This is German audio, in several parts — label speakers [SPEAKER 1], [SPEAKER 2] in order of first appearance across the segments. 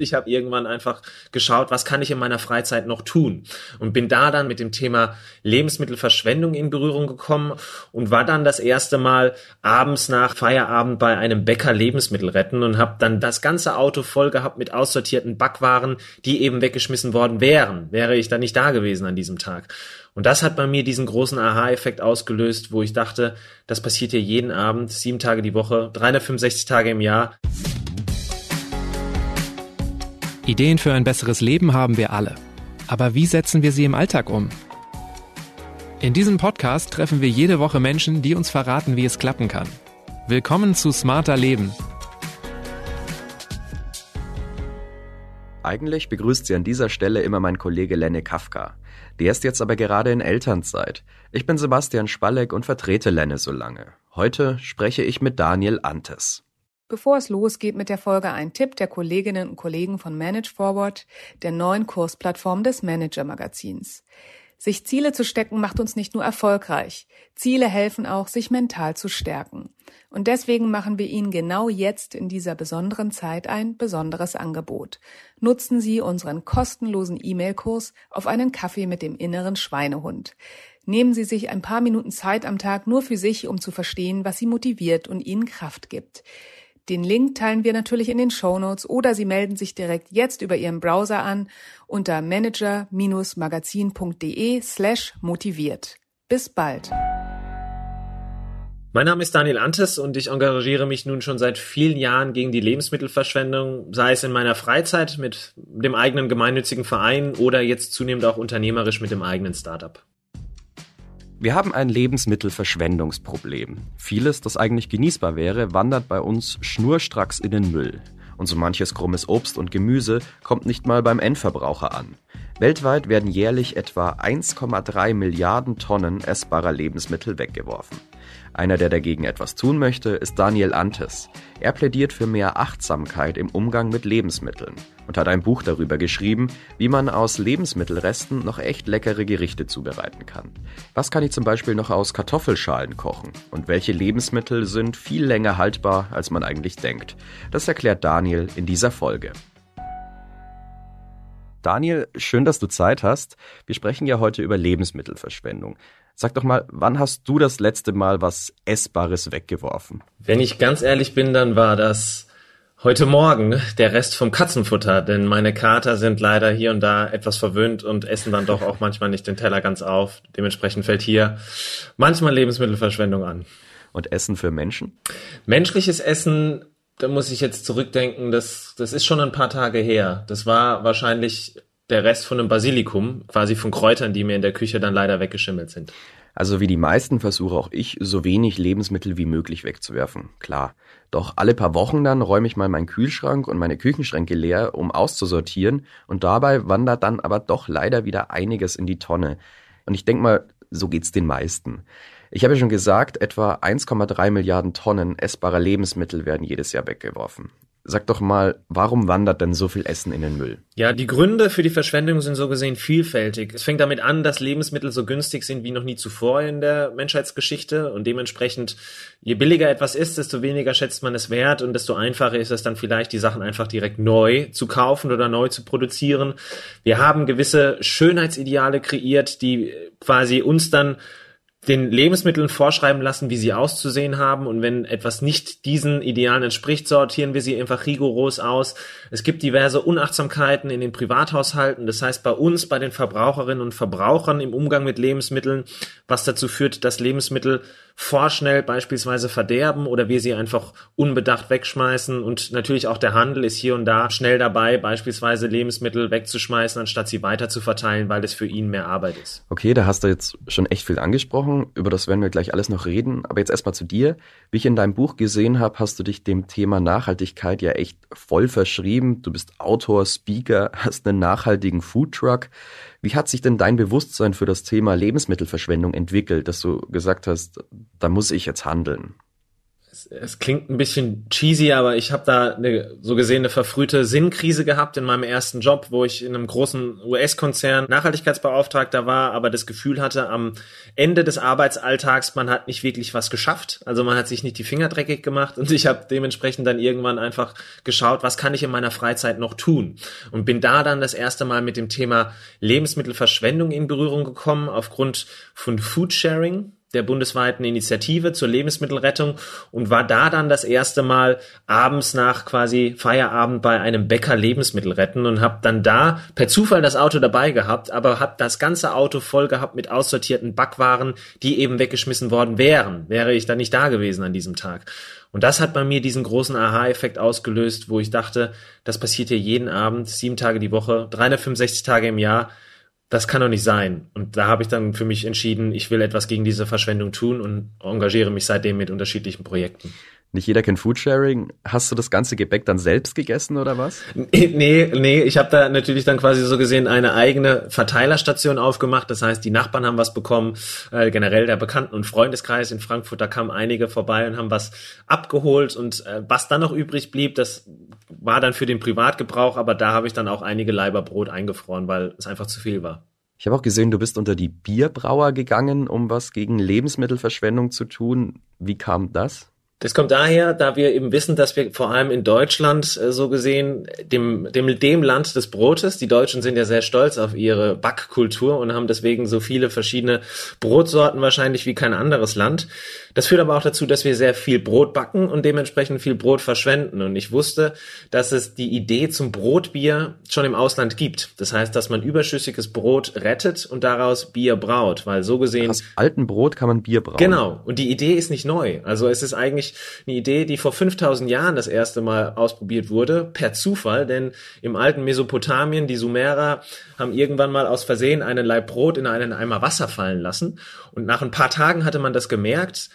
[SPEAKER 1] Ich habe irgendwann einfach geschaut, was kann ich in meiner Freizeit noch tun und bin da dann mit dem Thema Lebensmittelverschwendung in Berührung gekommen und war dann das erste Mal abends nach Feierabend bei einem Bäcker Lebensmittel retten und habe dann das ganze Auto voll gehabt mit aussortierten Backwaren, die eben weggeschmissen worden wären, wäre ich dann nicht da gewesen an diesem Tag. Und das hat bei mir diesen großen Aha-Effekt ausgelöst, wo ich dachte, das passiert hier jeden Abend, sieben Tage die Woche, 365 Tage im Jahr.
[SPEAKER 2] Ideen für ein besseres Leben haben wir alle. Aber wie setzen wir sie im Alltag um? In diesem Podcast treffen wir jede Woche Menschen, die uns verraten, wie es klappen kann. Willkommen zu Smarter Leben.
[SPEAKER 3] Eigentlich begrüßt sie an dieser Stelle immer mein Kollege Lenne Kafka. Der ist jetzt aber gerade in Elternzeit. Ich bin Sebastian Spalleck und vertrete Lenne so lange. Heute spreche ich mit Daniel Antes.
[SPEAKER 4] Bevor es losgeht mit der Folge ein Tipp der Kolleginnen und Kollegen von Manage Forward, der neuen Kursplattform des Manager Magazins. Sich Ziele zu stecken macht uns nicht nur erfolgreich. Ziele helfen auch, sich mental zu stärken. Und deswegen machen wir Ihnen genau jetzt in dieser besonderen Zeit ein besonderes Angebot. Nutzen Sie unseren kostenlosen E-Mail-Kurs auf einen Kaffee mit dem inneren Schweinehund. Nehmen Sie sich ein paar Minuten Zeit am Tag nur für sich, um zu verstehen, was Sie motiviert und Ihnen Kraft gibt. Den Link teilen wir natürlich in den Show Notes oder Sie melden sich direkt jetzt über Ihren Browser an unter manager-magazin.de slash motiviert. Bis bald.
[SPEAKER 1] Mein Name ist Daniel Antes und ich engagiere mich nun schon seit vielen Jahren gegen die Lebensmittelverschwendung, sei es in meiner Freizeit mit dem eigenen gemeinnützigen Verein oder jetzt zunehmend auch unternehmerisch mit dem eigenen Startup.
[SPEAKER 3] Wir haben ein Lebensmittelverschwendungsproblem. Vieles, das eigentlich genießbar wäre, wandert bei uns schnurstracks in den Müll. Und so manches krummes Obst und Gemüse kommt nicht mal beim Endverbraucher an. Weltweit werden jährlich etwa 1,3 Milliarden Tonnen essbarer Lebensmittel weggeworfen. Einer, der dagegen etwas tun möchte, ist Daniel Antes. Er plädiert für mehr Achtsamkeit im Umgang mit Lebensmitteln und hat ein Buch darüber geschrieben, wie man aus Lebensmittelresten noch echt leckere Gerichte zubereiten kann. Was kann ich zum Beispiel noch aus Kartoffelschalen kochen und welche Lebensmittel sind viel länger haltbar, als man eigentlich denkt? Das erklärt Daniel in dieser Folge. Daniel, schön, dass du Zeit hast. Wir sprechen ja heute über Lebensmittelverschwendung. Sag doch mal, wann hast du das letzte Mal was Essbares weggeworfen?
[SPEAKER 1] Wenn ich ganz ehrlich bin, dann war das heute Morgen der Rest vom Katzenfutter, denn meine Kater sind leider hier und da etwas verwöhnt und essen dann doch auch manchmal nicht den Teller ganz auf. Dementsprechend fällt hier manchmal Lebensmittelverschwendung an.
[SPEAKER 3] Und Essen für Menschen?
[SPEAKER 1] Menschliches Essen, da muss ich jetzt zurückdenken, das, das ist schon ein paar Tage her. Das war wahrscheinlich der Rest von einem Basilikum, quasi von Kräutern, die mir in der Küche dann leider weggeschimmelt sind.
[SPEAKER 3] Also wie die meisten versuche auch ich, so wenig Lebensmittel wie möglich wegzuwerfen. Klar. Doch alle paar Wochen dann räume ich mal meinen Kühlschrank und meine Küchenschränke leer, um auszusortieren, und dabei wandert dann aber doch leider wieder einiges in die Tonne. Und ich denke mal, so geht's den meisten. Ich habe ja schon gesagt, etwa 1,3 Milliarden Tonnen essbarer Lebensmittel werden jedes Jahr weggeworfen. Sag doch mal, warum wandert denn so viel Essen in den Müll?
[SPEAKER 1] Ja, die Gründe für die Verschwendung sind so gesehen vielfältig. Es fängt damit an, dass Lebensmittel so günstig sind wie noch nie zuvor in der Menschheitsgeschichte und dementsprechend, je billiger etwas ist, desto weniger schätzt man es wert und desto einfacher ist es dann vielleicht, die Sachen einfach direkt neu zu kaufen oder neu zu produzieren. Wir haben gewisse Schönheitsideale kreiert, die quasi uns dann den Lebensmitteln vorschreiben lassen, wie sie auszusehen haben. Und wenn etwas nicht diesen Idealen entspricht, sortieren wir sie einfach rigoros aus. Es gibt diverse Unachtsamkeiten in den Privathaushalten. Das heißt, bei uns, bei den Verbraucherinnen und Verbrauchern im Umgang mit Lebensmitteln, was dazu führt, dass Lebensmittel vorschnell beispielsweise verderben oder wir sie einfach unbedacht wegschmeißen. Und natürlich auch der Handel ist hier und da schnell dabei, beispielsweise Lebensmittel wegzuschmeißen, anstatt sie weiter zu verteilen, weil es für ihn mehr Arbeit ist.
[SPEAKER 3] Okay, da hast du jetzt schon echt viel angesprochen. Über das werden wir gleich alles noch reden. Aber jetzt erstmal zu dir. Wie ich in deinem Buch gesehen habe, hast du dich dem Thema Nachhaltigkeit ja echt voll verschrieben. Du bist Autor, Speaker, hast einen nachhaltigen Foodtruck. Wie hat sich denn dein Bewusstsein für das Thema Lebensmittelverschwendung entwickelt, dass du gesagt hast, da muss ich jetzt handeln?
[SPEAKER 1] es, es klingt ein bisschen cheesy, aber ich habe da eine, so gesehen eine verfrühte Sinnkrise gehabt in meinem ersten Job, wo ich in einem großen US-Konzern Nachhaltigkeitsbeauftragter war, aber das Gefühl hatte, am Ende des Arbeitsalltags, man hat nicht wirklich was geschafft. Also man hat sich nicht die Finger dreckig gemacht und ich habe dementsprechend dann irgendwann einfach geschaut, was kann ich in meiner Freizeit noch tun? Und bin da dann das erste Mal mit dem Thema Lebensmittelverschwendung in Berührung gekommen, aufgrund von Foodsharing der bundesweiten Initiative zur Lebensmittelrettung und war da dann das erste Mal abends nach quasi Feierabend bei einem Bäcker Lebensmittel retten und habe dann da per Zufall das Auto dabei gehabt, aber habe das ganze Auto voll gehabt mit aussortierten Backwaren, die eben weggeschmissen worden wären, wäre ich dann nicht da gewesen an diesem Tag. Und das hat bei mir diesen großen Aha-Effekt ausgelöst, wo ich dachte, das passiert hier jeden Abend, sieben Tage die Woche, 365 Tage im Jahr das kann doch nicht sein. Und da habe ich dann für mich entschieden, ich will etwas gegen diese Verschwendung tun und engagiere mich seitdem mit unterschiedlichen Projekten.
[SPEAKER 3] Nicht jeder kennt Foodsharing. Hast du das ganze Gebäck dann selbst gegessen oder was?
[SPEAKER 1] Nee, nee, ich habe da natürlich dann quasi so gesehen eine eigene Verteilerstation aufgemacht. Das heißt, die Nachbarn haben was bekommen, äh, generell der Bekannten- und Freundeskreis in Frankfurt, da kamen einige vorbei und haben was abgeholt und äh, was dann noch übrig blieb, das war dann für den Privatgebrauch, aber da habe ich dann auch einige Leiber Brot eingefroren, weil es einfach zu viel war.
[SPEAKER 3] Ich habe auch gesehen, du bist unter die Bierbrauer gegangen, um was gegen Lebensmittelverschwendung zu tun. Wie kam das?
[SPEAKER 1] Das kommt daher, da wir eben wissen, dass wir vor allem in Deutschland äh, so gesehen dem, dem, dem Land des Brotes, die Deutschen sind ja sehr stolz auf ihre Backkultur und haben deswegen so viele verschiedene Brotsorten wahrscheinlich wie kein anderes Land. Das führt aber auch dazu, dass wir sehr viel Brot backen und dementsprechend viel Brot verschwenden. Und ich wusste, dass es die Idee zum Brotbier schon im Ausland gibt. Das heißt, dass man überschüssiges Brot rettet und daraus Bier braut, weil so gesehen.
[SPEAKER 3] Aus alten Brot kann man Bier brauen.
[SPEAKER 1] Genau. Und die Idee ist nicht neu. Also es ist eigentlich eine Idee, die vor 5000 Jahren das erste Mal ausprobiert wurde, per Zufall, denn im alten Mesopotamien, die Sumerer haben irgendwann mal aus Versehen einen Laib Brot in einen Eimer Wasser fallen lassen. Und nach ein paar Tagen hatte man das gemerkt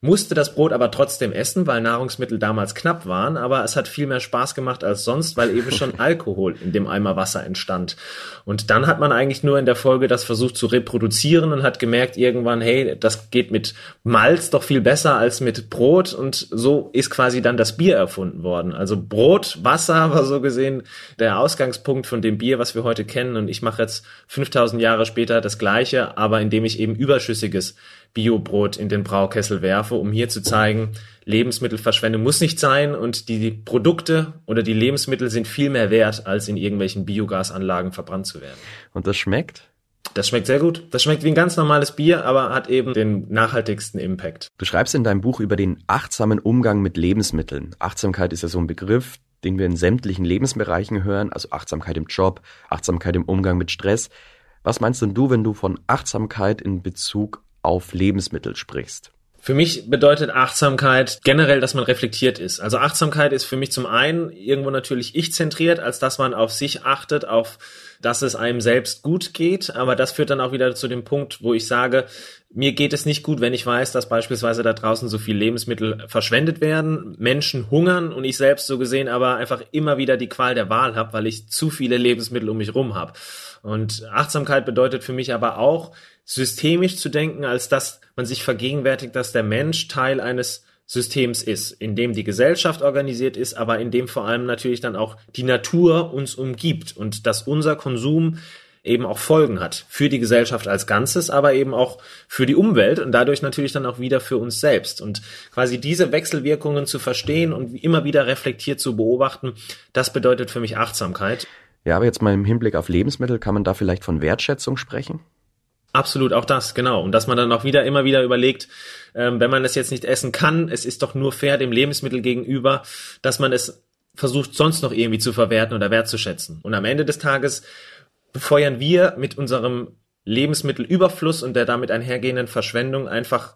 [SPEAKER 1] musste das Brot aber trotzdem essen, weil Nahrungsmittel damals knapp waren, aber es hat viel mehr Spaß gemacht als sonst, weil eben schon Alkohol in dem Eimer Wasser entstand. Und dann hat man eigentlich nur in der Folge das versucht zu reproduzieren und hat gemerkt irgendwann, hey, das geht mit Malz doch viel besser als mit Brot und so ist quasi dann das Bier erfunden worden. Also Brot, Wasser war so gesehen der Ausgangspunkt von dem Bier, was wir heute kennen und ich mache jetzt 5000 Jahre später das gleiche, aber indem ich eben überschüssiges Biobrot in den Braukessel werfe, um hier zu zeigen, Lebensmittelverschwendung muss nicht sein und die Produkte oder die Lebensmittel sind viel mehr wert, als in irgendwelchen Biogasanlagen verbrannt zu werden.
[SPEAKER 3] Und das schmeckt?
[SPEAKER 1] Das schmeckt sehr gut. Das schmeckt wie ein ganz normales Bier, aber hat eben den nachhaltigsten Impact.
[SPEAKER 3] Du schreibst in deinem Buch über den achtsamen Umgang mit Lebensmitteln. Achtsamkeit ist ja so ein Begriff, den wir in sämtlichen Lebensbereichen hören, also Achtsamkeit im Job, Achtsamkeit im Umgang mit Stress. Was meinst denn du, wenn du von Achtsamkeit in Bezug auf Lebensmittel sprichst?
[SPEAKER 1] Für mich bedeutet Achtsamkeit generell, dass man reflektiert ist. Also Achtsamkeit ist für mich zum einen irgendwo natürlich ich-zentriert, als dass man auf sich achtet, auf dass es einem selbst gut geht. Aber das führt dann auch wieder zu dem Punkt, wo ich sage, mir geht es nicht gut, wenn ich weiß, dass beispielsweise da draußen so viel Lebensmittel verschwendet werden, Menschen hungern und ich selbst so gesehen aber einfach immer wieder die Qual der Wahl habe, weil ich zu viele Lebensmittel um mich rum habe. Und Achtsamkeit bedeutet für mich aber auch, systemisch zu denken, als dass man sich vergegenwärtigt, dass der Mensch Teil eines Systems ist, in dem die Gesellschaft organisiert ist, aber in dem vor allem natürlich dann auch die Natur uns umgibt und dass unser Konsum eben auch Folgen hat für die Gesellschaft als Ganzes, aber eben auch für die Umwelt und dadurch natürlich dann auch wieder für uns selbst. Und quasi diese Wechselwirkungen zu verstehen und immer wieder reflektiert zu beobachten, das bedeutet für mich Achtsamkeit.
[SPEAKER 3] Ja, aber jetzt mal im Hinblick auf Lebensmittel, kann man da vielleicht von Wertschätzung sprechen?
[SPEAKER 1] Absolut, auch das, genau. Und dass man dann auch wieder immer wieder überlegt, ähm, wenn man es jetzt nicht essen kann, es ist doch nur fair dem Lebensmittel gegenüber, dass man es versucht sonst noch irgendwie zu verwerten oder wertzuschätzen. Und am Ende des Tages befeuern wir mit unserem Lebensmittelüberfluss und der damit einhergehenden Verschwendung einfach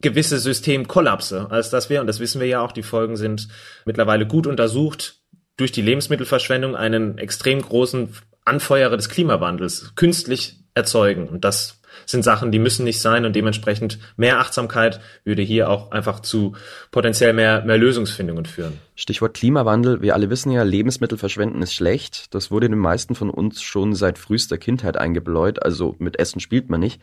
[SPEAKER 1] gewisse Systemkollapse, als dass wir, und das wissen wir ja auch, die Folgen sind mittlerweile gut untersucht, durch die Lebensmittelverschwendung einen extrem großen Anfeuerer des Klimawandels künstlich erzeugen. Und das sind Sachen, die müssen nicht sein und dementsprechend mehr Achtsamkeit würde hier auch einfach zu potenziell mehr, mehr Lösungsfindungen führen.
[SPEAKER 3] Stichwort Klimawandel. Wir alle wissen ja, Lebensmittel verschwenden ist schlecht. Das wurde den meisten von uns schon seit frühester Kindheit eingebläut. Also mit Essen spielt man nicht.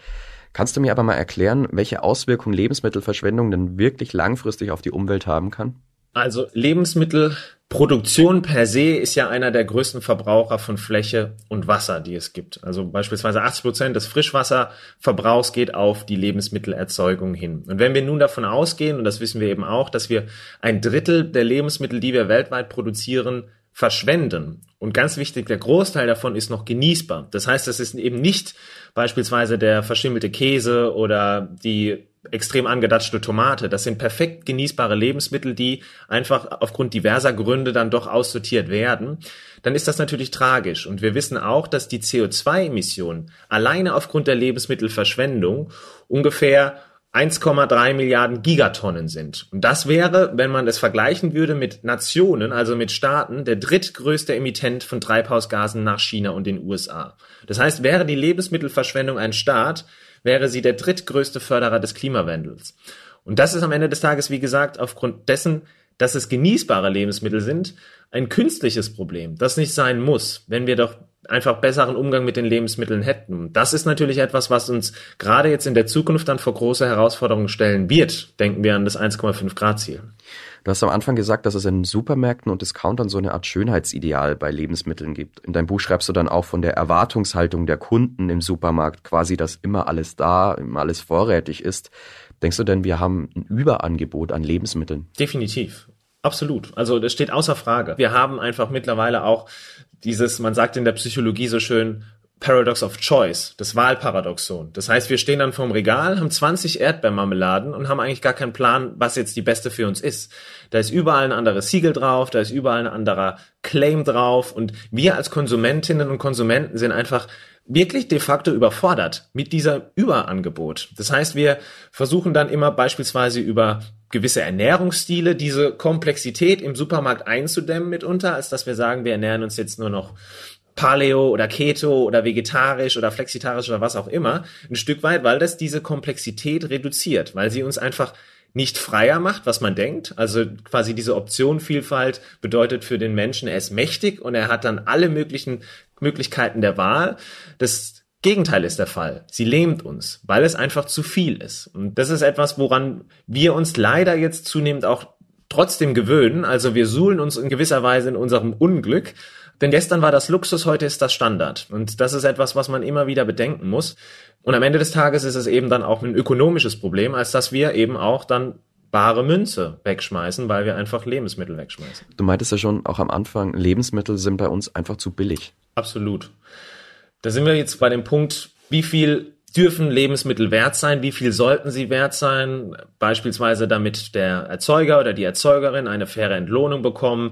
[SPEAKER 3] Kannst du mir aber mal erklären, welche Auswirkungen Lebensmittelverschwendung denn wirklich langfristig auf die Umwelt haben kann?
[SPEAKER 1] Also Lebensmittelproduktion per se ist ja einer der größten Verbraucher von Fläche und Wasser, die es gibt. Also beispielsweise 80 Prozent des Frischwasserverbrauchs geht auf die Lebensmittelerzeugung hin. Und wenn wir nun davon ausgehen, und das wissen wir eben auch, dass wir ein Drittel der Lebensmittel, die wir weltweit produzieren, verschwenden. Und ganz wichtig, der Großteil davon ist noch genießbar. Das heißt, es ist eben nicht beispielsweise der verschimmelte Käse oder die extrem angedatschte Tomate. Das sind perfekt genießbare Lebensmittel, die einfach aufgrund diverser Gründe dann doch aussortiert werden. Dann ist das natürlich tragisch. Und wir wissen auch, dass die CO2-Emissionen alleine aufgrund der Lebensmittelverschwendung ungefähr 1,3 Milliarden Gigatonnen sind. Und das wäre, wenn man es vergleichen würde mit Nationen, also mit Staaten, der drittgrößte Emittent von Treibhausgasen nach China und den USA. Das heißt, wäre die Lebensmittelverschwendung ein Staat, wäre sie der drittgrößte Förderer des Klimawandels. Und das ist am Ende des Tages, wie gesagt, aufgrund dessen, dass es genießbare Lebensmittel sind, ein künstliches Problem, das nicht sein muss, wenn wir doch einfach besseren Umgang mit den Lebensmitteln hätten. Das ist natürlich etwas, was uns gerade jetzt in der Zukunft dann vor große Herausforderungen stellen wird. Denken wir an das 1,5 Grad Ziel.
[SPEAKER 3] Du hast am Anfang gesagt, dass es in Supermärkten und Discountern so eine Art Schönheitsideal bei Lebensmitteln gibt. In deinem Buch schreibst du dann auch von der Erwartungshaltung der Kunden im Supermarkt, quasi, dass immer alles da, immer alles vorrätig ist. Denkst du denn, wir haben ein Überangebot an Lebensmitteln?
[SPEAKER 1] Definitiv. Absolut. Also das steht außer Frage. Wir haben einfach mittlerweile auch dieses, man sagt in der Psychologie so schön, Paradox of Choice, das Wahlparadoxon. Das heißt, wir stehen dann vorm Regal, haben 20 Erdbeermarmeladen und haben eigentlich gar keinen Plan, was jetzt die beste für uns ist. Da ist überall ein anderes Siegel drauf, da ist überall ein anderer Claim drauf und wir als Konsumentinnen und Konsumenten sind einfach wirklich de facto überfordert mit dieser Überangebot. Das heißt, wir versuchen dann immer beispielsweise über gewisse Ernährungsstile diese Komplexität im Supermarkt einzudämmen mitunter, als dass wir sagen, wir ernähren uns jetzt nur noch Paleo oder Keto oder vegetarisch oder flexitarisch oder was auch immer, ein Stück weit, weil das diese Komplexität reduziert, weil sie uns einfach nicht freier macht, was man denkt. Also quasi diese Optionenvielfalt bedeutet für den Menschen, er ist mächtig und er hat dann alle möglichen Möglichkeiten der Wahl. Das Gegenteil ist der Fall. Sie lähmt uns, weil es einfach zu viel ist. Und das ist etwas, woran wir uns leider jetzt zunehmend auch trotzdem gewöhnen. Also wir suhlen uns in gewisser Weise in unserem Unglück. Denn gestern war das Luxus, heute ist das Standard. Und das ist etwas, was man immer wieder bedenken muss. Und am Ende des Tages ist es eben dann auch ein ökonomisches Problem, als dass wir eben auch dann bare Münze wegschmeißen, weil wir einfach Lebensmittel wegschmeißen.
[SPEAKER 3] Du meintest ja schon auch am Anfang, Lebensmittel sind bei uns einfach zu billig.
[SPEAKER 1] Absolut. Da sind wir jetzt bei dem Punkt, wie viel dürfen Lebensmittel wert sein? Wie viel sollten sie wert sein? Beispielsweise damit der Erzeuger oder die Erzeugerin eine faire Entlohnung bekommen,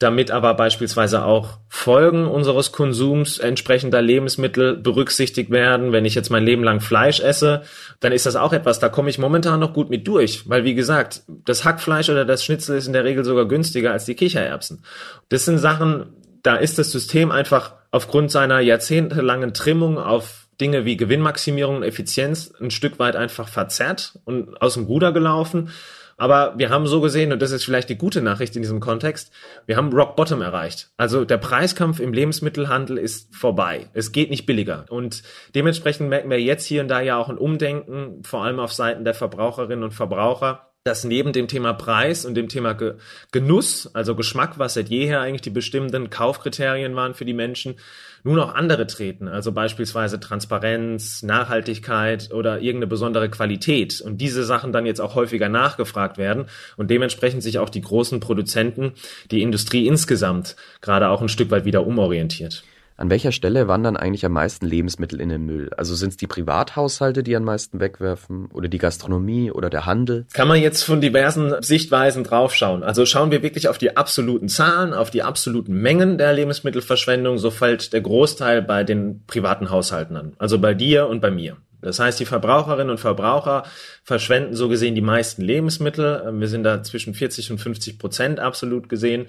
[SPEAKER 1] damit aber beispielsweise auch Folgen unseres Konsums entsprechender Lebensmittel berücksichtigt werden. Wenn ich jetzt mein Leben lang Fleisch esse, dann ist das auch etwas, da komme ich momentan noch gut mit durch, weil wie gesagt, das Hackfleisch oder das Schnitzel ist in der Regel sogar günstiger als die Kichererbsen. Das sind Sachen, da ist das System einfach aufgrund seiner jahrzehntelangen Trimmung auf Dinge wie Gewinnmaximierung und Effizienz ein Stück weit einfach verzerrt und aus dem Ruder gelaufen. Aber wir haben so gesehen, und das ist vielleicht die gute Nachricht in diesem Kontext, wir haben Rock Bottom erreicht. Also der Preiskampf im Lebensmittelhandel ist vorbei. Es geht nicht billiger. Und dementsprechend merken wir jetzt hier und da ja auch ein Umdenken, vor allem auf Seiten der Verbraucherinnen und Verbraucher, dass neben dem Thema Preis und dem Thema Ge Genuss, also Geschmack, was seit jeher eigentlich die bestimmenden Kaufkriterien waren für die Menschen, nun auch andere treten, also beispielsweise Transparenz, Nachhaltigkeit oder irgendeine besondere Qualität. Und diese Sachen dann jetzt auch häufiger nachgefragt werden. Und dementsprechend sich auch die großen Produzenten, die Industrie insgesamt gerade auch ein Stück weit wieder umorientiert.
[SPEAKER 3] An welcher Stelle wandern eigentlich am meisten Lebensmittel in den Müll? Also sind es die Privathaushalte, die am meisten wegwerfen oder die Gastronomie oder der Handel?
[SPEAKER 1] Kann man jetzt von diversen Sichtweisen draufschauen. Also schauen wir wirklich auf die absoluten Zahlen, auf die absoluten Mengen der Lebensmittelverschwendung, so fällt der Großteil bei den privaten Haushalten an. Also bei dir und bei mir. Das heißt, die Verbraucherinnen und Verbraucher verschwenden so gesehen die meisten Lebensmittel. Wir sind da zwischen 40 und 50 Prozent absolut gesehen.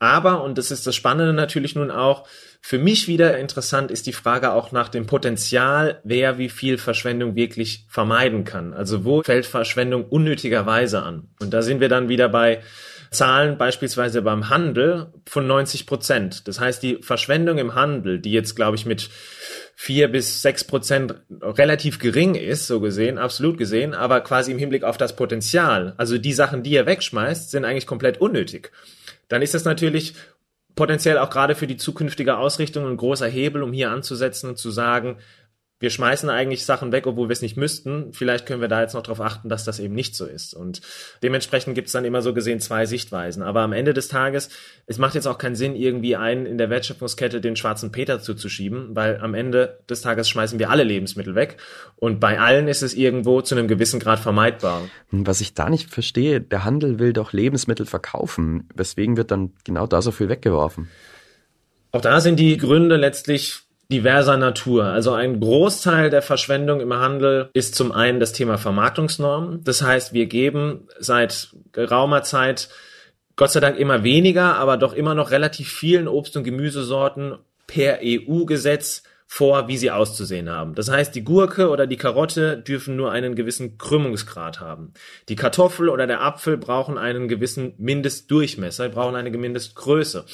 [SPEAKER 1] Aber, und das ist das Spannende natürlich nun auch, für mich wieder interessant ist die Frage auch nach dem Potenzial, wer wie viel Verschwendung wirklich vermeiden kann. Also wo fällt Verschwendung unnötigerweise an? Und da sind wir dann wieder bei Zahlen beispielsweise beim Handel von 90 Prozent. Das heißt, die Verschwendung im Handel, die jetzt, glaube ich, mit vier bis sechs Prozent relativ gering ist, so gesehen, absolut gesehen, aber quasi im Hinblick auf das Potenzial, also die Sachen, die ihr wegschmeißt, sind eigentlich komplett unnötig. Dann ist das natürlich potenziell auch gerade für die zukünftige Ausrichtung ein großer Hebel, um hier anzusetzen und zu sagen, wir schmeißen eigentlich Sachen weg, obwohl wir es nicht müssten. Vielleicht können wir da jetzt noch darauf achten, dass das eben nicht so ist. Und dementsprechend gibt es dann immer so gesehen zwei Sichtweisen. Aber am Ende des Tages, es macht jetzt auch keinen Sinn, irgendwie einen in der Wertschöpfungskette den schwarzen Peter zuzuschieben, weil am Ende des Tages schmeißen wir alle Lebensmittel weg. Und bei allen ist es irgendwo zu einem gewissen Grad vermeidbar.
[SPEAKER 3] Was ich da nicht verstehe, der Handel will doch Lebensmittel verkaufen. Weswegen wird dann genau da so viel weggeworfen?
[SPEAKER 1] Auch da sind die Gründe letztlich diverser Natur. Also ein Großteil der Verschwendung im Handel ist zum einen das Thema Vermarktungsnormen. Das heißt, wir geben seit geraumer Zeit Gott sei Dank immer weniger, aber doch immer noch relativ vielen Obst- und Gemüsesorten per EU-Gesetz vor, wie sie auszusehen haben. Das heißt, die Gurke oder die Karotte dürfen nur einen gewissen Krümmungsgrad haben. Die Kartoffel oder der Apfel brauchen einen gewissen Mindestdurchmesser, brauchen eine Mindestgröße.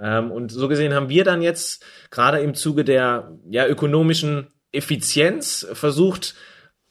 [SPEAKER 1] Ähm, und so gesehen haben wir dann jetzt gerade im Zuge der ja, ökonomischen Effizienz versucht,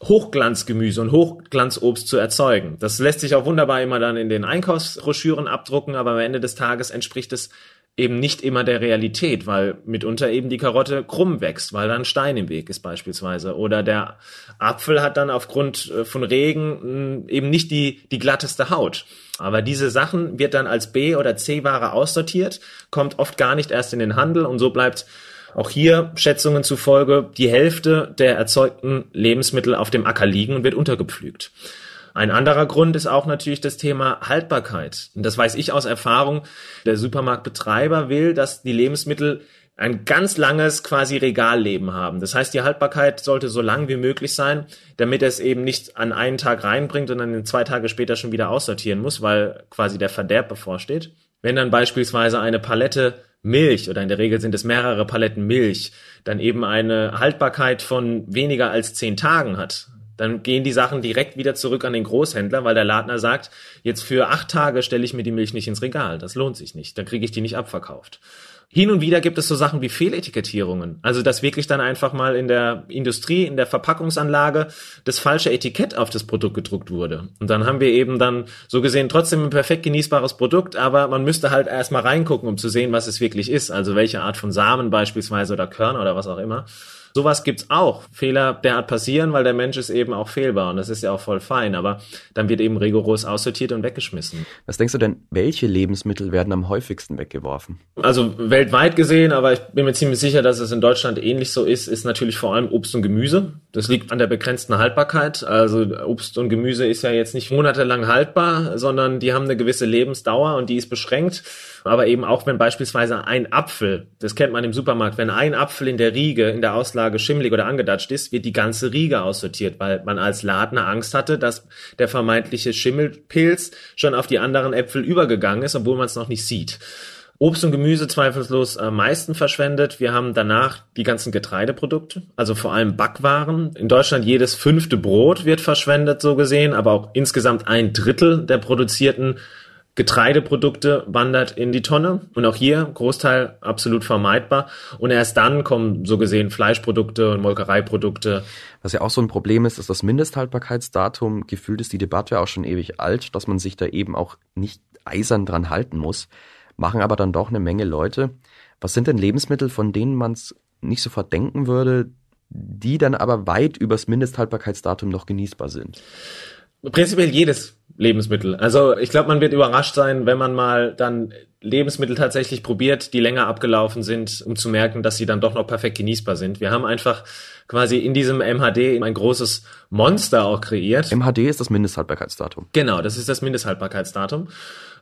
[SPEAKER 1] Hochglanzgemüse und Hochglanzobst zu erzeugen. Das lässt sich auch wunderbar immer dann in den Einkaufsbroschüren abdrucken, aber am Ende des Tages entspricht es eben nicht immer der Realität, weil mitunter eben die Karotte krumm wächst, weil da ein Stein im Weg ist beispielsweise. Oder der Apfel hat dann aufgrund äh, von Regen mm, eben nicht die, die glatteste Haut. Aber diese Sachen wird dann als B- oder C-Ware aussortiert, kommt oft gar nicht erst in den Handel und so bleibt auch hier Schätzungen zufolge die Hälfte der erzeugten Lebensmittel auf dem Acker liegen und wird untergepflügt. Ein anderer Grund ist auch natürlich das Thema Haltbarkeit. Und das weiß ich aus Erfahrung. Der Supermarktbetreiber will, dass die Lebensmittel ein ganz langes quasi Regalleben haben. Das heißt, die Haltbarkeit sollte so lang wie möglich sein, damit es eben nicht an einen Tag reinbringt und dann zwei Tage später schon wieder aussortieren muss, weil quasi der Verderb bevorsteht. Wenn dann beispielsweise eine Palette Milch oder in der Regel sind es mehrere Paletten Milch, dann eben eine Haltbarkeit von weniger als zehn Tagen hat, dann gehen die Sachen direkt wieder zurück an den Großhändler, weil der Ladner sagt, jetzt für acht Tage stelle ich mir die Milch nicht ins Regal. Das lohnt sich nicht. Dann kriege ich die nicht abverkauft. Hin und wieder gibt es so Sachen wie Fehletikettierungen. Also, dass wirklich dann einfach mal in der Industrie, in der Verpackungsanlage das falsche Etikett auf das Produkt gedruckt wurde. Und dann haben wir eben dann so gesehen trotzdem ein perfekt genießbares Produkt, aber man müsste halt erstmal reingucken, um zu sehen, was es wirklich ist. Also welche Art von Samen beispielsweise oder Körner oder was auch immer. Sowas gibt's auch. Fehler derart passieren, weil der Mensch ist eben auch fehlbar und das ist ja auch voll fein, aber dann wird eben rigoros aussortiert und weggeschmissen.
[SPEAKER 3] Was denkst du denn, welche Lebensmittel werden am häufigsten weggeworfen?
[SPEAKER 1] Also weltweit gesehen, aber ich bin mir ziemlich sicher, dass es in Deutschland ähnlich so ist, ist natürlich vor allem Obst und Gemüse. Das liegt an der begrenzten Haltbarkeit. Also Obst und Gemüse ist ja jetzt nicht monatelang haltbar, sondern die haben eine gewisse Lebensdauer und die ist beschränkt aber eben auch wenn beispielsweise ein Apfel, das kennt man im Supermarkt, wenn ein Apfel in der Riege, in der Auslage schimmelig oder angedatscht ist, wird die ganze Riege aussortiert, weil man als Ladner Angst hatte, dass der vermeintliche Schimmelpilz schon auf die anderen Äpfel übergegangen ist, obwohl man es noch nicht sieht. Obst und Gemüse zweifellos am meisten verschwendet. Wir haben danach die ganzen Getreideprodukte, also vor allem Backwaren. In Deutschland jedes fünfte Brot wird verschwendet, so gesehen, aber auch insgesamt ein Drittel der produzierten Getreideprodukte wandert in die Tonne und auch hier Großteil absolut vermeidbar und erst dann kommen so gesehen Fleischprodukte und Molkereiprodukte.
[SPEAKER 3] Was ja auch so ein Problem ist, ist das Mindesthaltbarkeitsdatum. Gefühlt ist die Debatte auch schon ewig alt, dass man sich da eben auch nicht eisern dran halten muss, machen aber dann doch eine Menge Leute. Was sind denn Lebensmittel, von denen man es nicht sofort denken würde, die dann aber weit übers Mindesthaltbarkeitsdatum noch genießbar sind?
[SPEAKER 1] Prinzipiell jedes Lebensmittel. Also ich glaube, man wird überrascht sein, wenn man mal dann Lebensmittel tatsächlich probiert, die länger abgelaufen sind, um zu merken, dass sie dann doch noch perfekt genießbar sind. Wir haben einfach quasi in diesem MHD ein großes Monster auch kreiert.
[SPEAKER 3] MHD ist das Mindesthaltbarkeitsdatum.
[SPEAKER 1] Genau, das ist das Mindesthaltbarkeitsdatum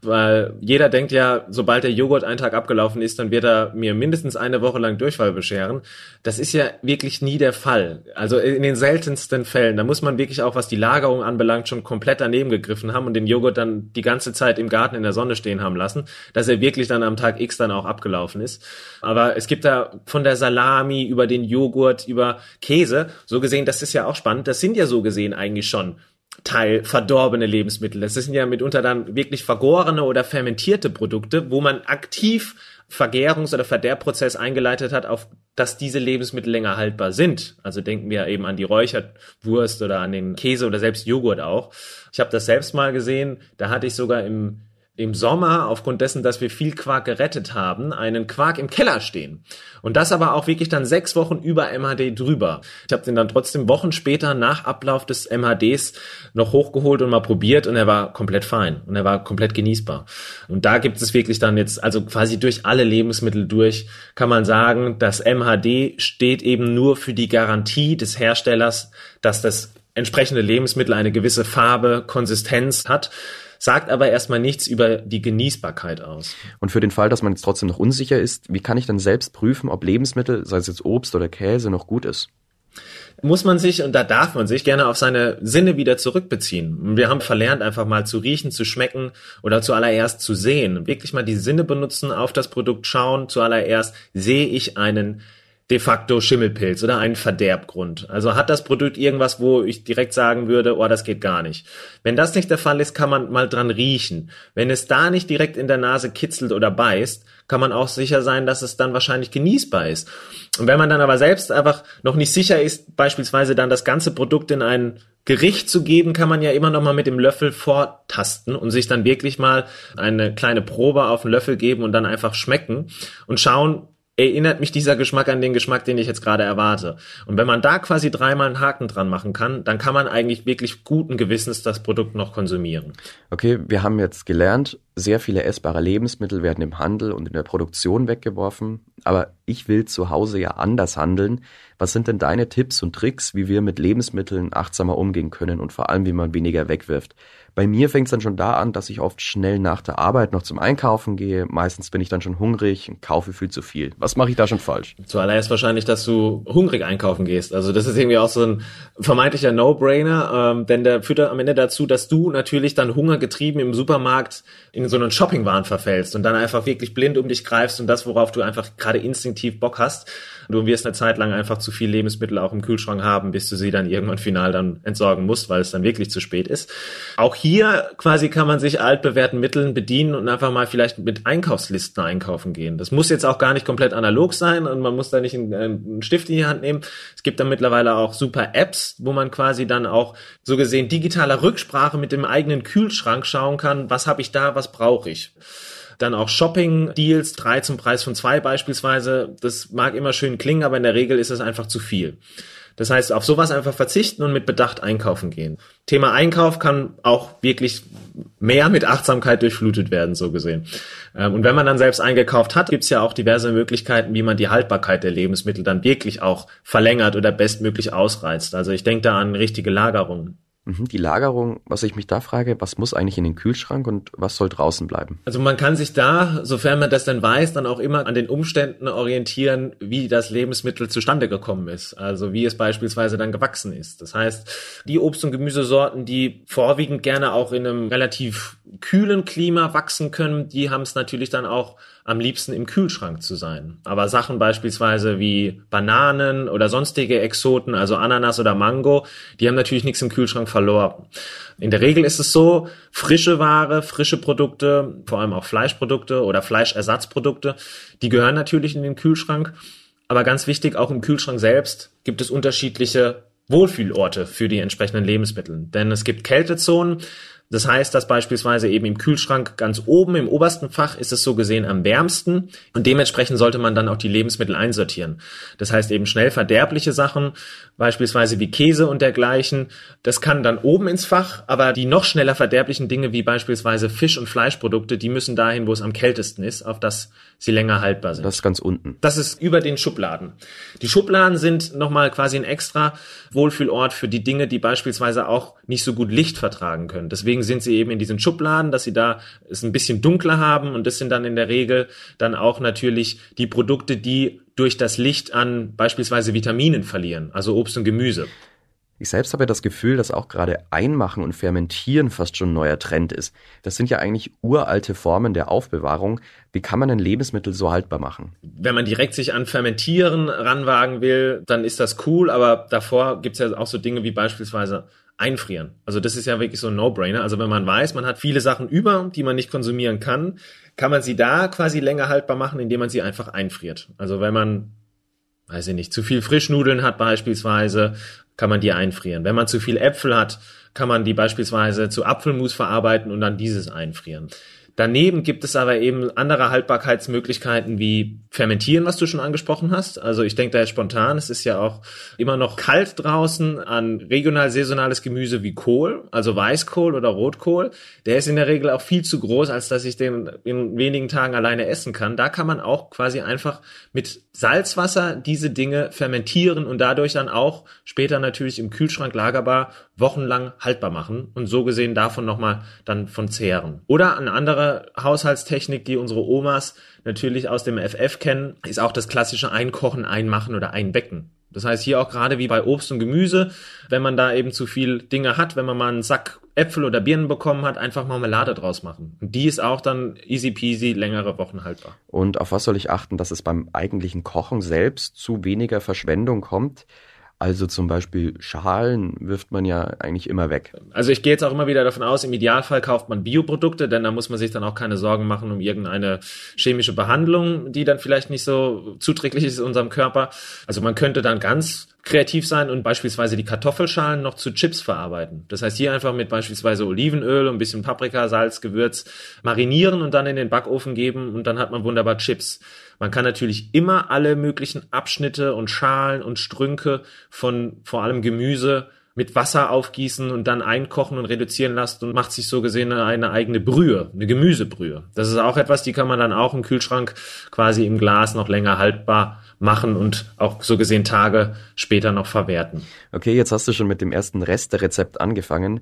[SPEAKER 1] weil jeder denkt ja, sobald der Joghurt einen Tag abgelaufen ist, dann wird er mir mindestens eine Woche lang Durchfall bescheren. Das ist ja wirklich nie der Fall. Also in den seltensten Fällen, da muss man wirklich auch, was die Lagerung anbelangt, schon komplett daneben gegriffen haben und den Joghurt dann die ganze Zeit im Garten in der Sonne stehen haben lassen, dass er wirklich dann am Tag X dann auch abgelaufen ist. Aber es gibt da von der Salami über den Joghurt, über Käse, so gesehen, das ist ja auch spannend, das sind ja so gesehen eigentlich schon Teil verdorbene Lebensmittel. Das sind ja mitunter dann wirklich vergorene oder fermentierte Produkte, wo man aktiv Vergärungs- oder Verderbprozess eingeleitet hat, auf dass diese Lebensmittel länger haltbar sind. Also denken wir eben an die Räucherwurst oder an den Käse oder selbst Joghurt auch. Ich habe das selbst mal gesehen, da hatte ich sogar im im Sommer, aufgrund dessen, dass wir viel Quark gerettet haben, einen Quark im Keller stehen. Und das aber auch wirklich dann sechs Wochen über MHD drüber. Ich habe den dann trotzdem Wochen später nach Ablauf des MHDs noch hochgeholt und mal probiert und er war komplett fein und er war komplett genießbar. Und da gibt es wirklich dann jetzt, also quasi durch alle Lebensmittel durch, kann man sagen, das MHD steht eben nur für die Garantie des Herstellers, dass das entsprechende Lebensmittel eine gewisse Farbe, Konsistenz hat sagt aber erstmal nichts über die Genießbarkeit aus.
[SPEAKER 3] Und für den Fall, dass man jetzt trotzdem noch unsicher ist, wie kann ich dann selbst prüfen, ob Lebensmittel, sei es jetzt Obst oder Käse, noch gut ist?
[SPEAKER 1] muss man sich, und da darf man sich gerne auf seine Sinne wieder zurückbeziehen. Wir haben verlernt, einfach mal zu riechen, zu schmecken oder zuallererst zu sehen. Wirklich mal die Sinne benutzen, auf das Produkt schauen. Zuallererst sehe ich einen de facto Schimmelpilz oder einen Verderbgrund. Also hat das Produkt irgendwas, wo ich direkt sagen würde, oh, das geht gar nicht. Wenn das nicht der Fall ist, kann man mal dran riechen. Wenn es da nicht direkt in der Nase kitzelt oder beißt, kann man auch sicher sein, dass es dann wahrscheinlich genießbar ist. Und wenn man dann aber selbst einfach noch nicht sicher ist, beispielsweise dann das ganze Produkt in ein Gericht zu geben, kann man ja immer noch mal mit dem Löffel vortasten und sich dann wirklich mal eine kleine Probe auf den Löffel geben und dann einfach schmecken und schauen, erinnert mich dieser Geschmack an den Geschmack, den ich jetzt gerade erwarte. Und wenn man da quasi dreimal einen Haken dran machen kann, dann kann man eigentlich wirklich guten Gewissens das Produkt noch konsumieren.
[SPEAKER 3] Okay, wir haben jetzt gelernt, sehr viele essbare Lebensmittel werden im Handel und in der Produktion weggeworfen, aber ich will zu Hause ja anders handeln. Was sind denn deine Tipps und Tricks, wie wir mit Lebensmitteln achtsamer umgehen können und vor allem, wie man weniger wegwirft? Bei mir fängt es dann schon da an, dass ich oft schnell nach der Arbeit noch zum Einkaufen gehe. Meistens bin ich dann schon hungrig und kaufe viel zu viel. Was mache ich da schon falsch?
[SPEAKER 1] Zuallererst wahrscheinlich, dass du hungrig einkaufen gehst. Also das ist irgendwie auch so ein vermeintlicher No-Brainer, ähm, denn der führt am Ende dazu, dass du natürlich dann hungergetrieben im Supermarkt in so einen Shoppingwahn verfällst und dann einfach wirklich blind um dich greifst und das, worauf du einfach gerade instinktiv Bock hast. Du wirst eine Zeit lang einfach zu viel Lebensmittel auch im Kühlschrank haben, bis du sie dann irgendwann final dann entsorgen musst, weil es dann wirklich zu spät ist. Auch hier quasi kann man sich altbewährten Mitteln bedienen und einfach mal vielleicht mit Einkaufslisten einkaufen gehen. Das muss jetzt auch gar nicht komplett analog sein und man muss da nicht einen, einen Stift in die Hand nehmen. Es gibt dann mittlerweile auch super Apps, wo man quasi dann auch so gesehen digitaler Rücksprache mit dem eigenen Kühlschrank schauen kann, was habe ich da, was brauche ich. Dann auch Shopping-Deals, drei zum Preis von zwei beispielsweise. Das mag immer schön klingen, aber in der Regel ist es einfach zu viel. Das heißt, auf sowas einfach verzichten und mit Bedacht einkaufen gehen. Thema Einkauf kann auch wirklich mehr mit Achtsamkeit durchflutet werden, so gesehen. Ähm, und wenn man dann selbst eingekauft hat, gibt's ja auch diverse Möglichkeiten, wie man die Haltbarkeit der Lebensmittel dann wirklich auch verlängert oder bestmöglich ausreizt. Also ich denke da an richtige Lagerungen.
[SPEAKER 3] Mhm, die Lagerung, was ich mich da frage, was muss eigentlich in den Kühlschrank und was soll draußen bleiben?
[SPEAKER 1] Also man kann sich da, sofern man das dann weiß, dann auch immer an den Umständen orientieren, wie das Lebensmittel zustande gekommen ist. Also wie es beispielsweise dann gewachsen ist. Das heißt, die Obst- und Gemüsesorten, die vorwiegend gerne auch in einem relativ kühlen Klima wachsen können, die haben es natürlich dann auch am liebsten im Kühlschrank zu sein. Aber Sachen beispielsweise wie Bananen oder sonstige Exoten, also Ananas oder Mango, die haben natürlich nichts im Kühlschrank verloren. In der Regel ist es so, frische Ware, frische Produkte, vor allem auch Fleischprodukte oder Fleischersatzprodukte, die gehören natürlich in den Kühlschrank. Aber ganz wichtig, auch im Kühlschrank selbst gibt es unterschiedliche Wohlfühlorte für die entsprechenden Lebensmittel. Denn es gibt Kältezonen, das heißt, dass beispielsweise eben im Kühlschrank ganz oben im obersten Fach ist es so gesehen am wärmsten und dementsprechend sollte man dann auch die Lebensmittel einsortieren. Das heißt eben schnell verderbliche Sachen, beispielsweise wie Käse und dergleichen, das kann dann oben ins Fach, aber die noch schneller verderblichen Dinge wie beispielsweise Fisch- und Fleischprodukte, die müssen dahin, wo es am kältesten ist, auf das sie länger haltbar sind.
[SPEAKER 3] Das ist ganz unten.
[SPEAKER 1] Das ist über den Schubladen. Die Schubladen sind nochmal quasi ein extra Wohlfühlort für die Dinge, die beispielsweise auch nicht so gut Licht vertragen können. Deswegen sind sie eben in diesen Schubladen, dass sie da es ein bisschen dunkler haben und das sind dann in der Regel dann auch natürlich die Produkte, die durch das Licht an beispielsweise Vitaminen verlieren, also Obst und Gemüse.
[SPEAKER 3] Ich selbst habe das Gefühl, dass auch gerade Einmachen und Fermentieren fast schon ein neuer Trend ist. Das sind ja eigentlich uralte Formen der Aufbewahrung. Wie kann man ein Lebensmittel so haltbar machen?
[SPEAKER 1] Wenn man direkt sich an Fermentieren ranwagen will, dann ist das cool, aber davor gibt's ja auch so Dinge wie beispielsweise einfrieren. Also das ist ja wirklich so ein No-Brainer. Also wenn man weiß, man hat viele Sachen über, die man nicht konsumieren kann, kann man sie da quasi länger haltbar machen, indem man sie einfach einfriert. Also wenn man, weiß ich nicht, zu viel Frischnudeln hat beispielsweise, kann man die einfrieren. Wenn man zu viel Äpfel hat, kann man die beispielsweise zu Apfelmus verarbeiten und dann dieses einfrieren. Daneben gibt es aber eben andere Haltbarkeitsmöglichkeiten wie Fermentieren, was du schon angesprochen hast. Also ich denke da jetzt spontan, es ist ja auch immer noch kalt draußen an regional saisonales Gemüse wie Kohl, also Weißkohl oder Rotkohl. Der ist in der Regel auch viel zu groß, als dass ich den in wenigen Tagen alleine essen kann. Da kann man auch quasi einfach mit Salzwasser diese Dinge fermentieren und dadurch dann auch später natürlich im Kühlschrank lagerbar wochenlang haltbar machen und so gesehen davon nochmal dann von zehren. Oder eine Haushaltstechnik, die unsere Omas natürlich aus dem FF kennen, ist auch das klassische Einkochen, Einmachen oder Einbecken. Das heißt hier auch gerade wie bei Obst und Gemüse, wenn man da eben zu viel Dinge hat, wenn man mal einen Sack Äpfel oder Birnen bekommen hat, einfach Marmelade draus machen. Und die ist auch dann easy peasy längere Wochen haltbar.
[SPEAKER 3] Und auf was soll ich achten, dass es beim eigentlichen Kochen selbst zu weniger Verschwendung kommt? Also zum Beispiel Schalen wirft man ja eigentlich immer weg.
[SPEAKER 1] Also ich gehe jetzt auch immer wieder davon aus, im Idealfall kauft man Bioprodukte, denn da muss man sich dann auch keine Sorgen machen um irgendeine chemische Behandlung, die dann vielleicht nicht so zuträglich ist unserem Körper. Also man könnte dann ganz kreativ sein und beispielsweise die Kartoffelschalen noch zu Chips verarbeiten. Das heißt, hier einfach mit beispielsweise Olivenöl und ein bisschen Paprika, Salz, Gewürz marinieren und dann in den Backofen geben und dann hat man wunderbar Chips. Man kann natürlich immer alle möglichen Abschnitte und Schalen und Strünke von vor allem Gemüse mit Wasser aufgießen und dann einkochen und reduzieren lassen und macht sich so gesehen eine eigene Brühe, eine Gemüsebrühe. Das ist auch etwas, die kann man dann auch im Kühlschrank quasi im Glas noch länger haltbar machen und auch so gesehen Tage später noch verwerten.
[SPEAKER 3] Okay, jetzt hast du schon mit dem ersten Resterezept angefangen.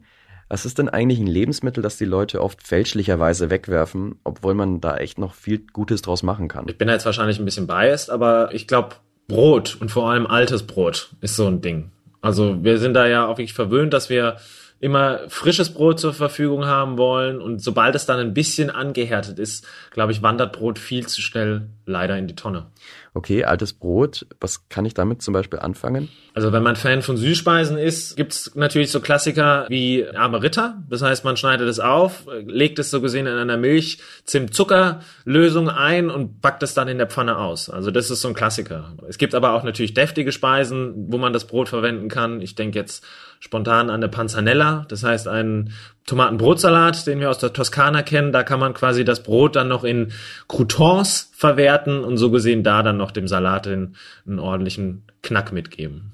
[SPEAKER 3] Was ist denn eigentlich ein Lebensmittel, das die Leute oft fälschlicherweise wegwerfen, obwohl man da echt noch viel Gutes draus machen kann?
[SPEAKER 1] Ich bin jetzt wahrscheinlich ein bisschen biased, aber ich glaube, Brot und vor allem altes Brot ist so ein Ding. Also wir sind da ja auch wirklich verwöhnt, dass wir immer frisches Brot zur Verfügung haben wollen. Und sobald es dann ein bisschen angehärtet ist, glaube ich, wandert Brot viel zu schnell leider in die Tonne
[SPEAKER 3] okay, altes Brot, was kann ich damit zum Beispiel anfangen?
[SPEAKER 1] Also wenn man Fan von Süßspeisen ist, gibt's natürlich so Klassiker wie arme Ritter. Das heißt, man schneidet es auf, legt es so gesehen in einer Milch, Zimt, Zucker Lösung ein und backt es dann in der Pfanne aus. Also das ist so ein Klassiker. Es gibt aber auch natürlich deftige Speisen, wo man das Brot verwenden kann. Ich denke jetzt spontan an eine Panzanella, das heißt einen Tomatenbrotsalat, den wir aus der Toskana kennen. Da kann man quasi das Brot dann noch in Croutons verwerten und so gesehen da dann noch dem Salat einen, einen ordentlichen Knack mitgeben.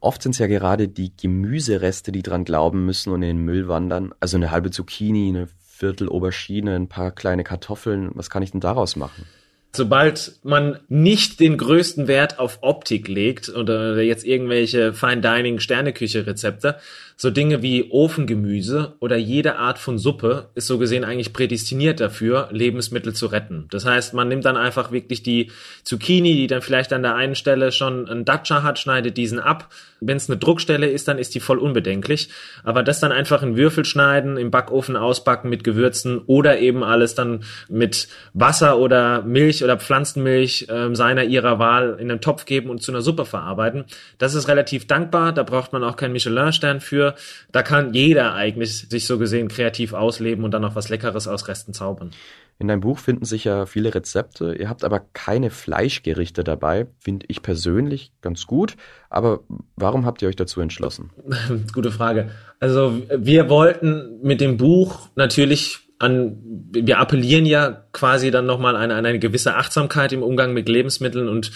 [SPEAKER 3] Oft sind es ja gerade die Gemüsereste, die dran glauben müssen und in den Müll wandern. Also eine halbe Zucchini, eine Viertel Aubergine, ein paar kleine Kartoffeln. Was kann ich denn daraus machen?
[SPEAKER 1] Sobald man nicht den größten Wert auf Optik legt oder jetzt irgendwelche Fine Dining Sterneküche Rezepte, so Dinge wie Ofengemüse oder jede Art von Suppe ist so gesehen eigentlich prädestiniert dafür, Lebensmittel zu retten. Das heißt, man nimmt dann einfach wirklich die Zucchini, die dann vielleicht an der einen Stelle schon einen Datscha hat, schneidet diesen ab. Wenn es eine Druckstelle ist, dann ist die voll unbedenklich. Aber das dann einfach in Würfel schneiden, im Backofen ausbacken mit Gewürzen oder eben alles dann mit Wasser oder Milch oder Pflanzenmilch äh, seiner ihrer Wahl in einen Topf geben und zu einer Suppe verarbeiten. Das ist relativ dankbar. Da braucht man auch keinen Michelin-Stern für dafür. Da kann jeder eigentlich sich so gesehen kreativ ausleben und dann noch was Leckeres aus Resten zaubern.
[SPEAKER 3] In deinem Buch finden sich ja viele Rezepte. Ihr habt aber keine Fleischgerichte dabei. Finde ich persönlich ganz gut. Aber warum habt ihr euch dazu entschlossen?
[SPEAKER 1] Gute Frage. Also wir wollten mit dem Buch natürlich an, wir appellieren ja quasi dann nochmal an, an eine gewisse Achtsamkeit im Umgang mit Lebensmitteln und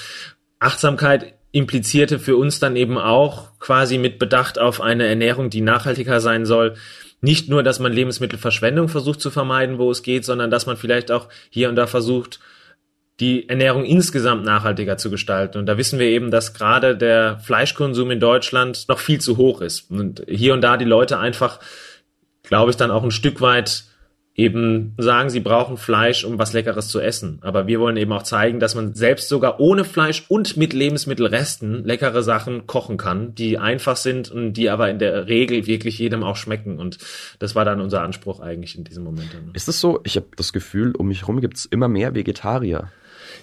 [SPEAKER 1] Achtsamkeit implizierte für uns dann eben auch quasi mit Bedacht auf eine Ernährung, die nachhaltiger sein soll. Nicht nur, dass man Lebensmittelverschwendung versucht zu vermeiden, wo es geht, sondern dass man vielleicht auch hier und da versucht, die Ernährung insgesamt nachhaltiger zu gestalten. Und da wissen wir eben, dass gerade der Fleischkonsum in Deutschland noch viel zu hoch ist. Und hier und da die Leute einfach, glaube ich, dann auch ein Stück weit eben sagen, sie brauchen Fleisch, um was Leckeres zu essen. Aber wir wollen eben auch zeigen, dass man selbst sogar ohne Fleisch und mit Lebensmittelresten leckere Sachen kochen kann, die einfach sind und die aber in der Regel wirklich jedem auch schmecken. Und das war dann unser Anspruch eigentlich in diesem Moment.
[SPEAKER 3] Ist es so? Ich habe das Gefühl, um mich herum gibt es immer mehr Vegetarier.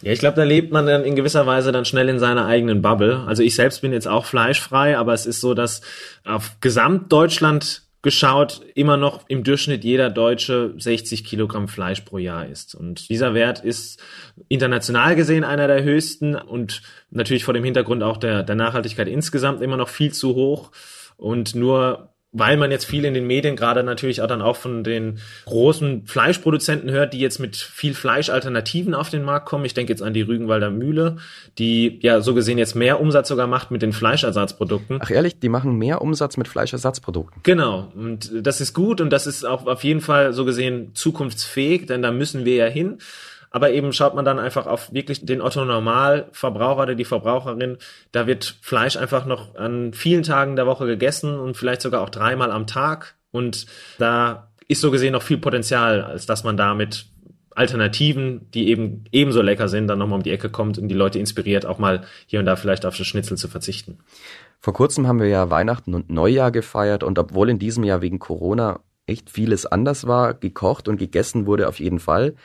[SPEAKER 1] Ja, ich glaube, da lebt man dann in gewisser Weise dann schnell in seiner eigenen Bubble. Also ich selbst bin jetzt auch fleischfrei, aber es ist so, dass auf Gesamtdeutschland geschaut immer noch im Durchschnitt jeder Deutsche 60 Kilogramm Fleisch pro Jahr isst. Und dieser Wert ist international gesehen einer der höchsten und natürlich vor dem Hintergrund auch der, der Nachhaltigkeit insgesamt immer noch viel zu hoch. Und nur weil man jetzt viel in den Medien gerade natürlich auch dann auch von den großen Fleischproduzenten hört, die jetzt mit viel Fleischalternativen auf den Markt kommen. Ich denke jetzt an die Rügenwalder Mühle, die ja so gesehen jetzt mehr Umsatz sogar macht mit den Fleischersatzprodukten.
[SPEAKER 3] Ach ehrlich, die machen mehr Umsatz mit Fleischersatzprodukten.
[SPEAKER 1] Genau. Und das ist gut und das ist auch auf jeden Fall so gesehen zukunftsfähig, denn da müssen wir ja hin. Aber eben schaut man dann einfach auf wirklich den Otto Normalverbraucher oder die Verbraucherin. Da wird Fleisch einfach noch an vielen Tagen der Woche gegessen und vielleicht sogar auch dreimal am Tag. Und da ist so gesehen noch viel Potenzial, als dass man damit Alternativen, die eben ebenso lecker sind, dann nochmal um die Ecke kommt und die Leute inspiriert, auch mal hier und da vielleicht auf das Schnitzel zu verzichten.
[SPEAKER 3] Vor kurzem haben wir ja Weihnachten und Neujahr gefeiert und obwohl in diesem Jahr wegen Corona echt vieles anders war, gekocht und gegessen wurde auf jeden Fall,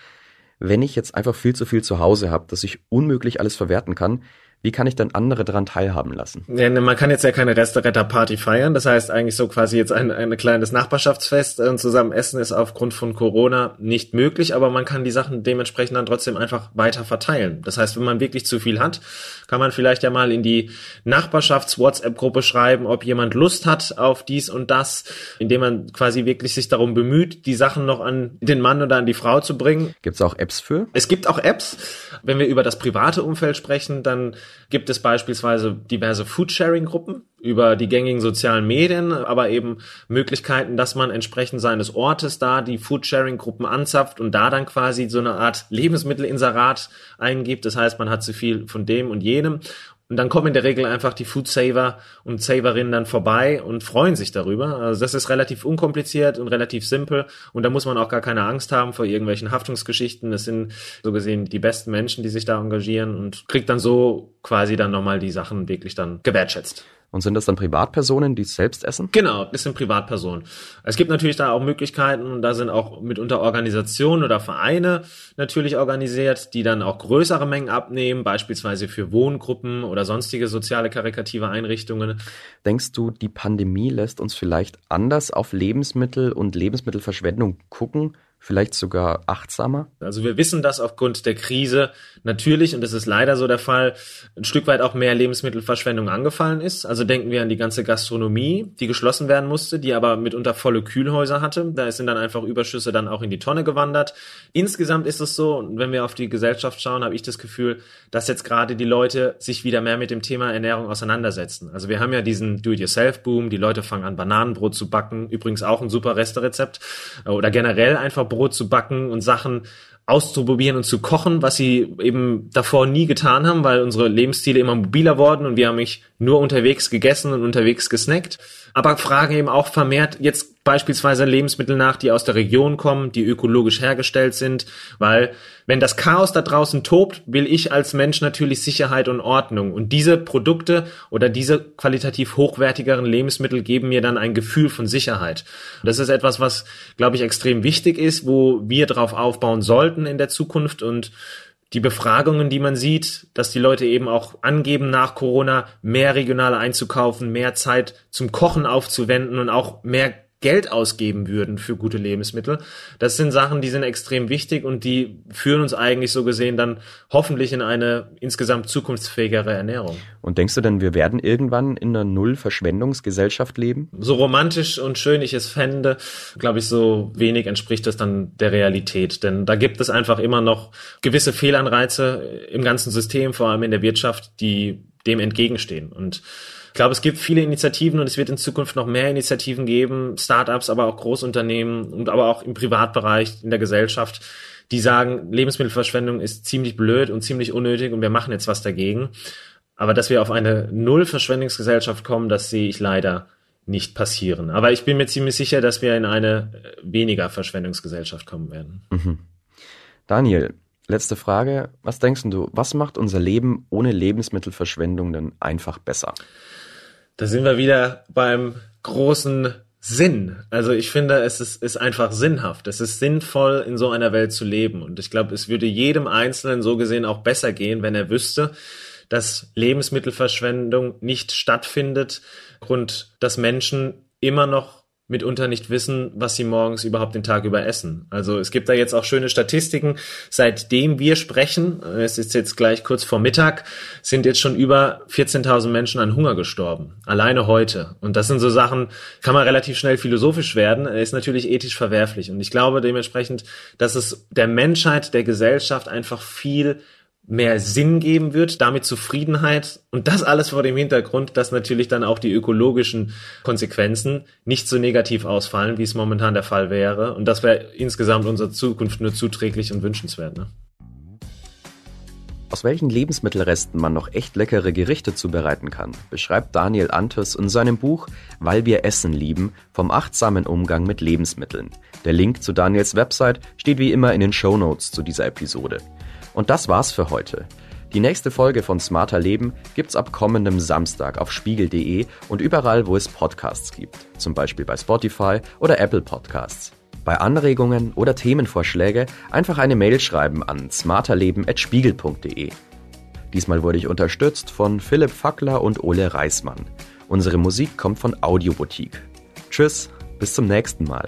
[SPEAKER 3] wenn ich jetzt einfach viel zu viel zu Hause habe, dass ich unmöglich alles verwerten kann, wie kann ich dann andere daran teilhaben lassen?
[SPEAKER 1] Ja, ne, man kann jetzt ja keine Resteretter-Party feiern. Das heißt eigentlich so quasi jetzt ein, ein kleines Nachbarschaftsfest und zusammen essen ist aufgrund von Corona nicht möglich, aber man kann die Sachen dementsprechend dann trotzdem einfach weiter verteilen. Das heißt, wenn man wirklich zu viel hat, kann man vielleicht ja mal in die Nachbarschafts-WhatsApp-Gruppe schreiben, ob jemand Lust hat auf dies und das, indem man quasi wirklich sich darum bemüht, die Sachen noch an den Mann oder an die Frau zu bringen.
[SPEAKER 3] Gibt es auch Apps für?
[SPEAKER 1] Es gibt auch Apps. Wenn wir über das private Umfeld sprechen, dann gibt es beispielsweise diverse Foodsharing-Gruppen über die gängigen sozialen Medien, aber eben Möglichkeiten, dass man entsprechend seines Ortes da die Foodsharing-Gruppen anzapft und da dann quasi so eine Art Lebensmittelinserat eingibt. Das heißt, man hat zu viel von dem und jenem und dann kommen in der Regel einfach die Food Saver und Saverinnen dann vorbei und freuen sich darüber. Also das ist relativ unkompliziert und relativ simpel. Und da muss man auch gar keine Angst haben vor irgendwelchen Haftungsgeschichten. Das sind so gesehen die besten Menschen, die sich da engagieren und kriegt dann so quasi dann nochmal die Sachen wirklich dann gewertschätzt.
[SPEAKER 3] Und sind das dann Privatpersonen, die es selbst essen?
[SPEAKER 1] Genau, das sind Privatpersonen. Es gibt natürlich da auch Möglichkeiten und da sind auch mitunter Organisationen oder Vereine natürlich organisiert, die dann auch größere Mengen abnehmen, beispielsweise für Wohngruppen oder sonstige soziale karikative Einrichtungen.
[SPEAKER 3] Denkst du, die Pandemie lässt uns vielleicht anders auf Lebensmittel und Lebensmittelverschwendung gucken? Vielleicht sogar achtsamer?
[SPEAKER 1] Also wir wissen, dass aufgrund der Krise natürlich, und das ist leider so der Fall, ein Stück weit auch mehr Lebensmittelverschwendung angefallen ist. Also denken wir an die ganze Gastronomie, die geschlossen werden musste, die aber mitunter volle Kühlhäuser hatte. Da sind dann einfach Überschüsse dann auch in die Tonne gewandert. Insgesamt ist es so, wenn wir auf die Gesellschaft schauen, habe ich das Gefühl, dass jetzt gerade die Leute sich wieder mehr mit dem Thema Ernährung auseinandersetzen. Also wir haben ja diesen Do-it-yourself-Boom, die Leute fangen an, Bananenbrot zu backen, übrigens auch ein super Resterezept, oder generell einfach Brot zu backen und Sachen auszuprobieren und zu kochen, was sie eben davor nie getan haben, weil unsere Lebensstile immer mobiler wurden und wir haben mich nur unterwegs gegessen und unterwegs gesnackt. Aber fragen eben auch vermehrt jetzt beispielsweise Lebensmittel nach, die aus der Region kommen, die ökologisch hergestellt sind, weil wenn das Chaos da draußen tobt, will ich als Mensch natürlich Sicherheit und Ordnung. Und diese Produkte oder diese qualitativ hochwertigeren Lebensmittel geben mir dann ein Gefühl von Sicherheit. Das ist etwas, was, glaube ich, extrem wichtig ist, wo wir drauf aufbauen sollten in der Zukunft und die Befragungen, die man sieht, dass die Leute eben auch angeben, nach Corona mehr regional einzukaufen, mehr Zeit zum Kochen aufzuwenden und auch mehr Geld ausgeben würden für gute Lebensmittel. Das sind Sachen, die sind extrem wichtig und die führen uns eigentlich so gesehen dann hoffentlich in eine insgesamt zukunftsfähigere Ernährung.
[SPEAKER 3] Und denkst du denn, wir werden irgendwann in einer Null-Verschwendungsgesellschaft leben?
[SPEAKER 1] So romantisch und schön ich es fände, glaube ich, so wenig entspricht das dann der Realität. Denn da gibt es einfach immer noch gewisse Fehlanreize im ganzen System, vor allem in der Wirtschaft, die dem entgegenstehen. Und ich glaube, es gibt viele Initiativen und es wird in Zukunft noch mehr Initiativen geben, Startups, aber auch Großunternehmen und aber auch im Privatbereich, in der Gesellschaft, die sagen, Lebensmittelverschwendung ist ziemlich blöd und ziemlich unnötig und wir machen jetzt was dagegen. Aber dass wir auf eine Null-Verschwendungsgesellschaft kommen, das sehe ich leider nicht passieren. Aber ich bin mir ziemlich sicher, dass wir in eine weniger Verschwendungsgesellschaft kommen werden.
[SPEAKER 3] Mhm. Daniel, letzte Frage. Was denkst du, was macht unser Leben ohne Lebensmittelverschwendung denn einfach besser?
[SPEAKER 1] Da sind wir wieder beim großen Sinn. Also ich finde, es ist, ist einfach sinnhaft. Es ist sinnvoll, in so einer Welt zu leben. Und ich glaube, es würde jedem Einzelnen so gesehen auch besser gehen, wenn er wüsste, dass Lebensmittelverschwendung nicht stattfindet und dass Menschen immer noch mitunter nicht wissen, was sie morgens überhaupt den Tag über essen. Also es gibt da jetzt auch schöne Statistiken. Seitdem wir sprechen, es ist jetzt gleich kurz vor Mittag, sind jetzt schon über 14.000 Menschen an Hunger gestorben. Alleine heute. Und das sind so Sachen, kann man relativ schnell philosophisch werden, ist natürlich ethisch verwerflich. Und ich glaube dementsprechend, dass es der Menschheit, der Gesellschaft einfach viel mehr Sinn geben wird, damit Zufriedenheit und das alles vor dem Hintergrund, dass natürlich dann auch die ökologischen Konsequenzen nicht so negativ ausfallen, wie es momentan der Fall wäre. Und das wäre insgesamt unserer Zukunft nur zuträglich und wünschenswert. Ne?
[SPEAKER 3] Aus welchen Lebensmittelresten man noch echt leckere Gerichte zubereiten kann, beschreibt Daniel Antes in seinem Buch Weil wir Essen lieben vom achtsamen Umgang mit Lebensmitteln. Der Link zu Daniels Website steht wie immer in den Show Notes zu dieser Episode. Und das war's für heute. Die nächste Folge von Smarter Leben gibt's ab kommendem Samstag auf spiegel.de und überall, wo es Podcasts gibt, zum Beispiel bei Spotify oder Apple Podcasts. Bei Anregungen oder Themenvorschläge einfach eine Mail schreiben an smarterleben.spiegel.de. Diesmal wurde ich unterstützt von Philipp Fackler und Ole Reismann. Unsere Musik kommt von Audioboutique. Tschüss, bis zum nächsten Mal.